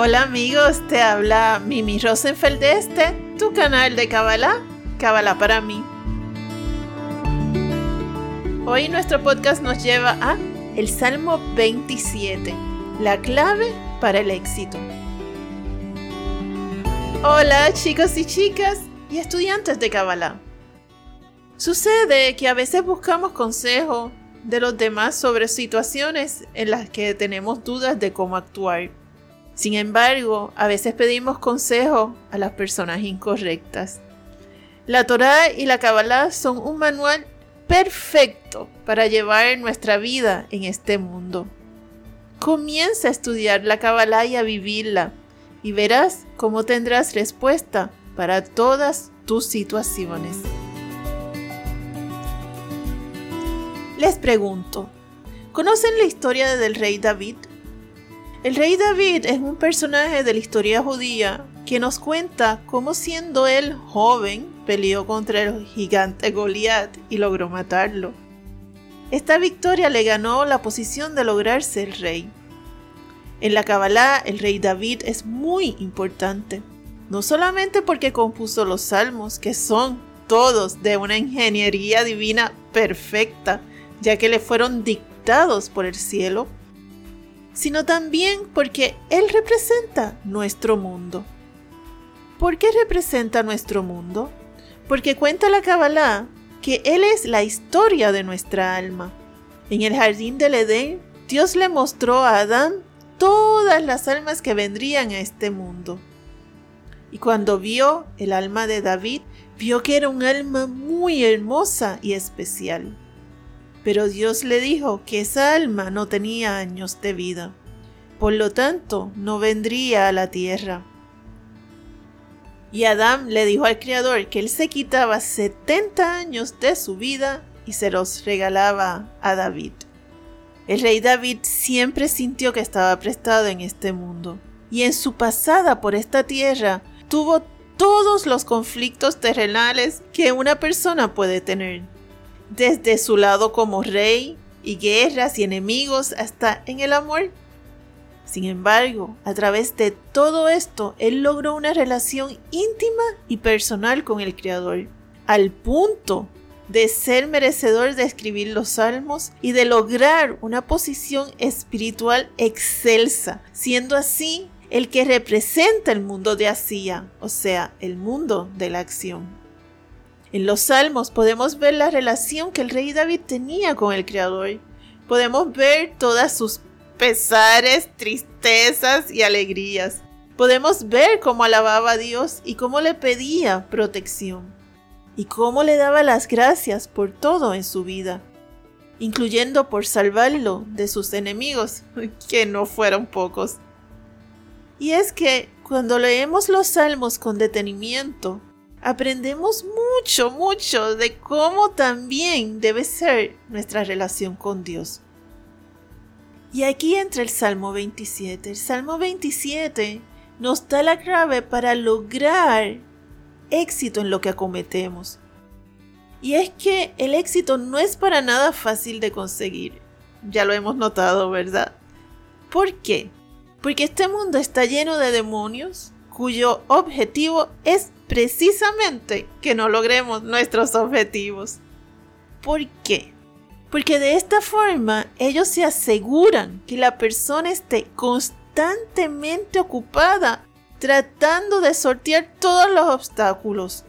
Hola amigos, te habla Mimi Rosenfeld de este, tu canal de Kabbalah, Kabbalah para mí. Hoy nuestro podcast nos lleva a el Salmo 27, la clave para el éxito. Hola chicos y chicas y estudiantes de Kabbalah. Sucede que a veces buscamos consejo de los demás sobre situaciones en las que tenemos dudas de cómo actuar. Sin embargo, a veces pedimos consejo a las personas incorrectas. La Torá y la Kabbalah son un manual perfecto para llevar nuestra vida en este mundo. Comienza a estudiar la Kabbalah y a vivirla, y verás cómo tendrás respuesta para todas tus situaciones. Les pregunto, ¿conocen la historia del rey David? El rey David es un personaje de la historia judía que nos cuenta cómo siendo él joven peleó contra el gigante Goliat y logró matarlo. Esta victoria le ganó la posición de lograr ser rey. En la Kabbalah el rey David es muy importante, no solamente porque compuso los salmos, que son todos de una ingeniería divina perfecta, ya que le fueron dictados por el cielo, sino también porque Él representa nuestro mundo. ¿Por qué representa nuestro mundo? Porque cuenta la Kabbalah que Él es la historia de nuestra alma. En el jardín del Edén, Dios le mostró a Adán todas las almas que vendrían a este mundo. Y cuando vio el alma de David, vio que era un alma muy hermosa y especial. Pero Dios le dijo que esa alma no tenía años de vida. Por lo tanto, no vendría a la tierra. Y Adán le dijo al Creador que él se quitaba 70 años de su vida y se los regalaba a David. El rey David siempre sintió que estaba prestado en este mundo, y en su pasada por esta tierra tuvo todos los conflictos terrenales que una persona puede tener desde su lado como rey y guerras y enemigos hasta en el amor. Sin embargo, a través de todo esto, él logró una relación íntima y personal con el Creador, al punto de ser merecedor de escribir los salmos y de lograr una posición espiritual excelsa, siendo así el que representa el mundo de Asía, o sea, el mundo de la acción. En los salmos podemos ver la relación que el rey David tenía con el Creador. Podemos ver todas sus pesares, tristezas y alegrías. Podemos ver cómo alababa a Dios y cómo le pedía protección. Y cómo le daba las gracias por todo en su vida, incluyendo por salvarlo de sus enemigos, que no fueron pocos. Y es que cuando leemos los salmos con detenimiento, aprendemos mucho, mucho de cómo también debe ser nuestra relación con Dios. Y aquí entra el Salmo 27. El Salmo 27 nos da la clave para lograr éxito en lo que acometemos. Y es que el éxito no es para nada fácil de conseguir. Ya lo hemos notado, ¿verdad? ¿Por qué? Porque este mundo está lleno de demonios cuyo objetivo es precisamente que no logremos nuestros objetivos. ¿Por qué? Porque de esta forma ellos se aseguran que la persona esté constantemente ocupada tratando de sortear todos los obstáculos.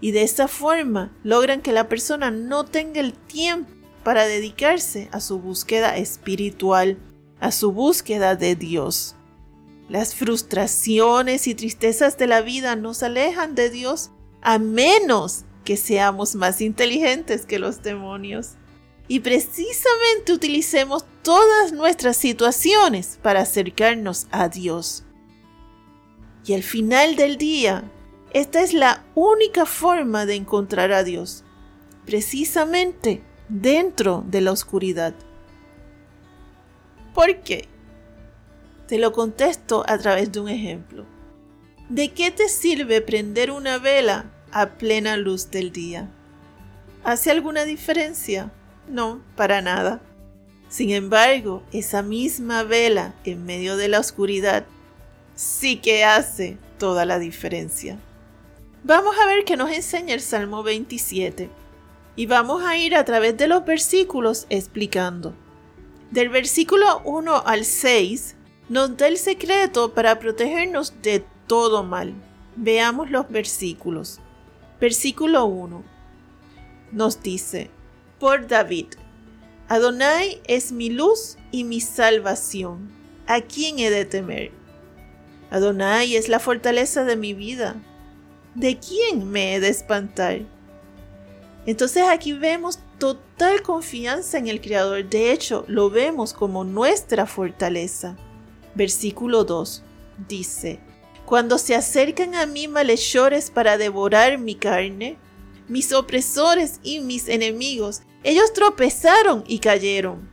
Y de esta forma logran que la persona no tenga el tiempo para dedicarse a su búsqueda espiritual, a su búsqueda de Dios. Las frustraciones y tristezas de la vida nos alejan de Dios a menos que seamos más inteligentes que los demonios. Y precisamente utilicemos todas nuestras situaciones para acercarnos a Dios. Y al final del día, esta es la única forma de encontrar a Dios, precisamente dentro de la oscuridad. ¿Por qué? Te lo contesto a través de un ejemplo. ¿De qué te sirve prender una vela a plena luz del día? ¿Hace alguna diferencia? No, para nada. Sin embargo, esa misma vela en medio de la oscuridad sí que hace toda la diferencia. Vamos a ver qué nos enseña el Salmo 27 y vamos a ir a través de los versículos explicando. Del versículo 1 al 6 nos da el secreto para protegernos de todo mal. Veamos los versículos. Versículo 1 nos dice, por David, Adonai es mi luz y mi salvación. ¿A quién he de temer? Adonai es la fortaleza de mi vida. ¿De quién me he de espantar? Entonces aquí vemos total confianza en el Creador. De hecho, lo vemos como nuestra fortaleza. Versículo 2 dice, Cuando se acercan a mí malhechores para devorar mi carne, mis opresores y mis enemigos, ellos tropezaron y cayeron.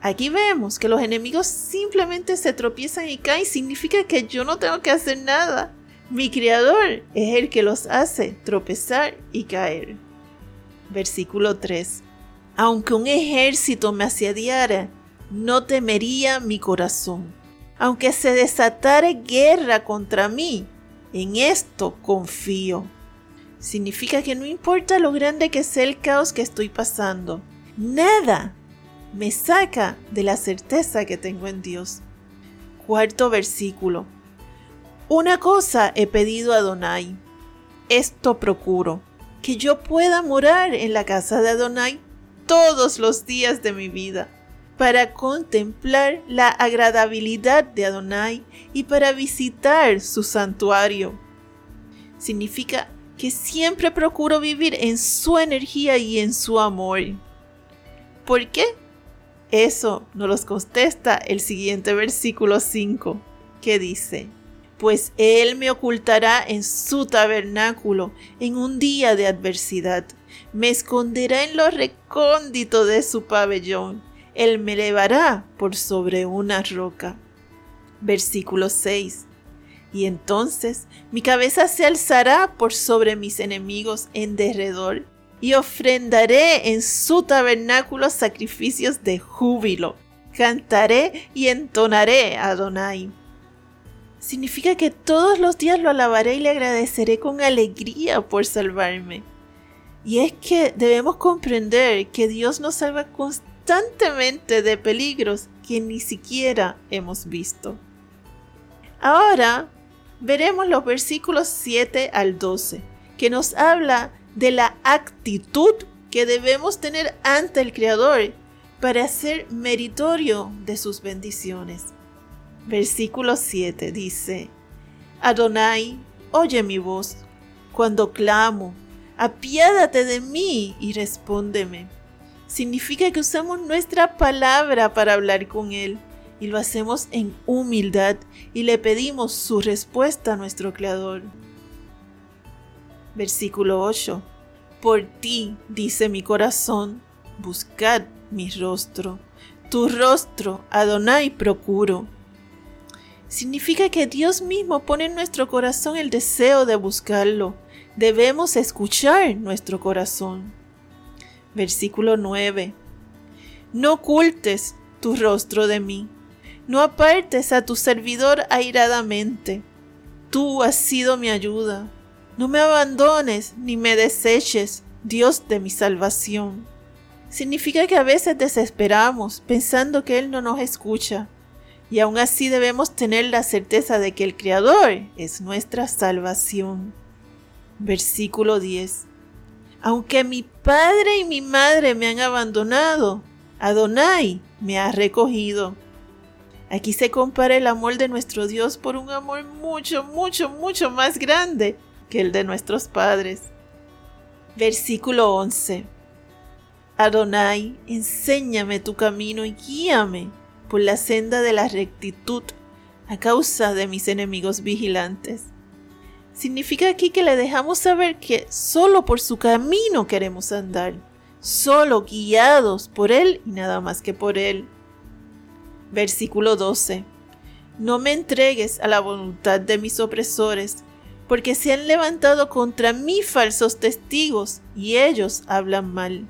Aquí vemos que los enemigos simplemente se tropiezan y caen. Significa que yo no tengo que hacer nada. Mi Creador es el que los hace tropezar y caer. Versículo 3. Aunque un ejército me asediara, no temería mi corazón. Aunque se desatare guerra contra mí, en esto confío. Significa que no importa lo grande que sea el caos que estoy pasando, nada me saca de la certeza que tengo en Dios. Cuarto versículo. Una cosa he pedido a Adonai, esto procuro, que yo pueda morar en la casa de Adonai todos los días de mi vida, para contemplar la agradabilidad de Adonai y para visitar su santuario. Significa que siempre procuro vivir en su energía y en su amor. ¿Por qué? Eso nos los contesta el siguiente versículo 5, que dice, Pues Él me ocultará en su tabernáculo en un día de adversidad, me esconderá en lo recóndito de su pabellón, Él me elevará por sobre una roca. Versículo 6 y entonces mi cabeza se alzará por sobre mis enemigos en derredor, y ofrendaré en su tabernáculo sacrificios de júbilo. Cantaré y entonaré a Adonai. Significa que todos los días lo alabaré y le agradeceré con alegría por salvarme. Y es que debemos comprender que Dios nos salva constantemente de peligros que ni siquiera hemos visto. Ahora veremos los versículos 7 al 12, que nos habla de la actitud que debemos tener ante el Creador para ser meritorio de sus bendiciones. Versículo 7 dice, Adonai, oye mi voz cuando clamo, apiádate de mí y respóndeme. Significa que usamos nuestra palabra para hablar con Él y lo hacemos en humildad y le pedimos su respuesta a nuestro Creador. Versículo 8. Por ti, dice mi corazón, buscad mi rostro. Tu rostro, Adonai, procuro. Significa que Dios mismo pone en nuestro corazón el deseo de buscarlo. Debemos escuchar nuestro corazón. Versículo 9. No ocultes tu rostro de mí no apartes a tu servidor airadamente. Tú has sido mi ayuda. No me abandones ni me deseches, Dios de mi salvación. Significa que a veces desesperamos pensando que Él no nos escucha, y aún así debemos tener la certeza de que el Creador es nuestra salvación. Versículo 10. Aunque mi padre y mi madre me han abandonado, Adonai me ha recogido. Aquí se compara el amor de nuestro Dios por un amor mucho, mucho, mucho más grande que el de nuestros padres. Versículo 11. Adonai, enséñame tu camino y guíame por la senda de la rectitud a causa de mis enemigos vigilantes. Significa aquí que le dejamos saber que solo por su camino queremos andar, solo guiados por Él y nada más que por Él. Versículo 12. No me entregues a la voluntad de mis opresores, porque se han levantado contra mí falsos testigos y ellos hablan mal.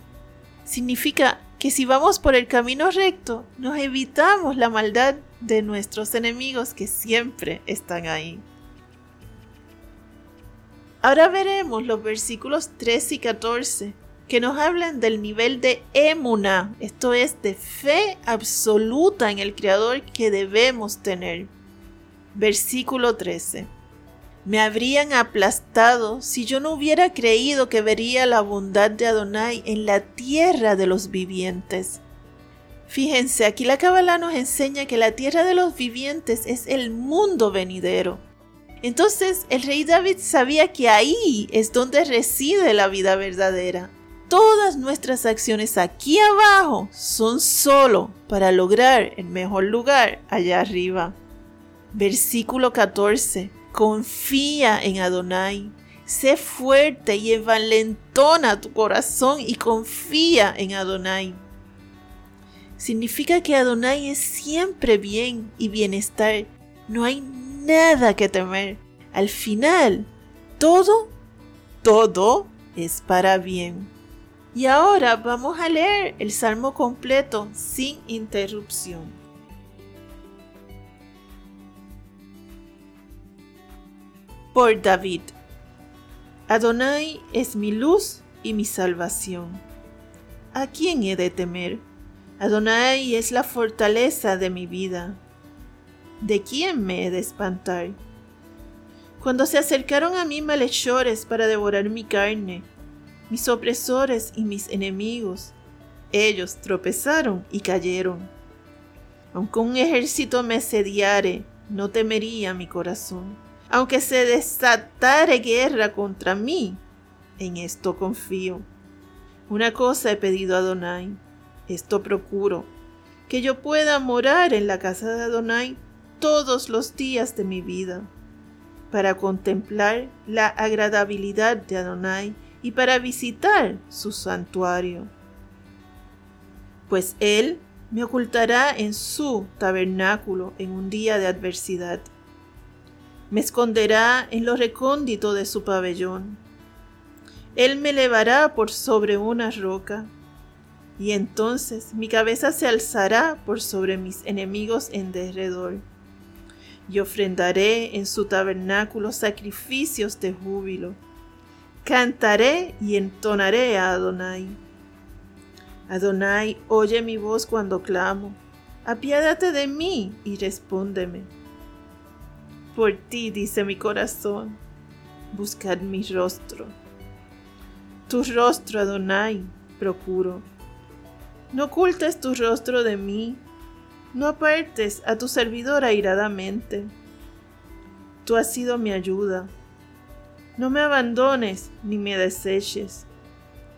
Significa que si vamos por el camino recto, nos evitamos la maldad de nuestros enemigos que siempre están ahí. Ahora veremos los versículos 13 y 14 que nos hablan del nivel de emuna, esto es de fe absoluta en el Creador que debemos tener. Versículo 13. Me habrían aplastado si yo no hubiera creído que vería la bondad de Adonai en la tierra de los vivientes. Fíjense, aquí la Kabbalah nos enseña que la tierra de los vivientes es el mundo venidero. Entonces el rey David sabía que ahí es donde reside la vida verdadera todas nuestras acciones aquí abajo son solo para lograr el mejor lugar allá arriba. Versículo 14. Confía en Adonai. Sé fuerte y envalentona tu corazón y confía en Adonai. Significa que Adonai es siempre bien y bienestar. No hay nada que temer. Al final, todo, todo es para bien. Y ahora vamos a leer el salmo completo sin interrupción. Por David. Adonai es mi luz y mi salvación. ¿A quién he de temer? Adonai es la fortaleza de mi vida. ¿De quién me he de espantar? Cuando se acercaron a mí malhechores para devorar mi carne, mis opresores y mis enemigos. Ellos tropezaron y cayeron. Aunque un ejército me sediare, no temería mi corazón. Aunque se desatare guerra contra mí, en esto confío. Una cosa he pedido a Adonai, esto procuro, que yo pueda morar en la casa de Adonai todos los días de mi vida, para contemplar la agradabilidad de Adonai y para visitar su santuario. Pues Él me ocultará en su tabernáculo en un día de adversidad. Me esconderá en lo recóndito de su pabellón. Él me elevará por sobre una roca, y entonces mi cabeza se alzará por sobre mis enemigos en derredor. Y ofrendaré en su tabernáculo sacrificios de júbilo Cantaré y entonaré a Adonai. Adonai, oye mi voz cuando clamo. Apiádate de mí y respóndeme. Por ti, dice mi corazón, buscad mi rostro. Tu rostro, Adonai, procuro. No ocultes tu rostro de mí, no apartes a tu servidor airadamente. Tú has sido mi ayuda no me abandones ni me deseches,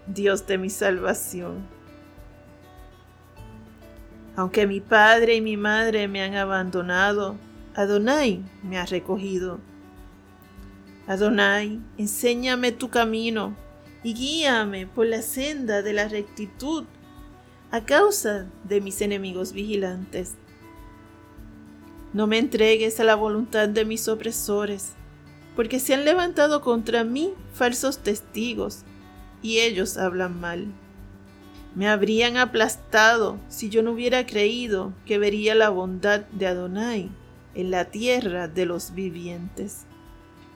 Dios de mi salvación. Aunque mi padre y mi madre me han abandonado, Adonai me ha recogido. Adonai, enséñame tu camino y guíame por la senda de la rectitud a causa de mis enemigos vigilantes. No me entregues a la voluntad de mis opresores porque se han levantado contra mí falsos testigos, y ellos hablan mal. Me habrían aplastado si yo no hubiera creído que vería la bondad de Adonai en la tierra de los vivientes.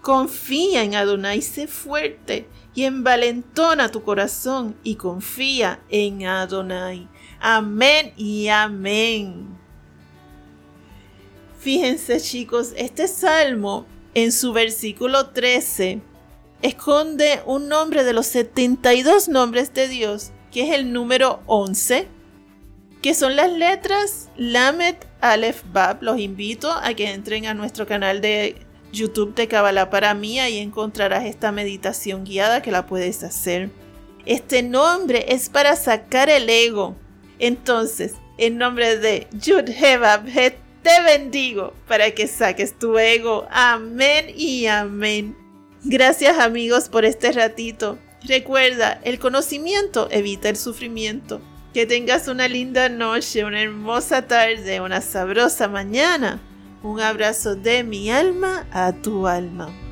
Confía en Adonai, sé fuerte y envalentona tu corazón y confía en Adonai. Amén y amén. Fíjense chicos, este salmo en su versículo 13, esconde un nombre de los 72 nombres de Dios, que es el número 11, que son las letras Lamet, Aleph, Bab. Los invito a que entren a nuestro canal de YouTube de Kabbalah para mí, y encontrarás esta meditación guiada que la puedes hacer. Este nombre es para sacar el ego. Entonces, en nombre de Yud te bendigo para que saques tu ego. Amén y amén. Gracias amigos por este ratito. Recuerda, el conocimiento evita el sufrimiento. Que tengas una linda noche, una hermosa tarde, una sabrosa mañana Un abrazo de mi alma a tu alma.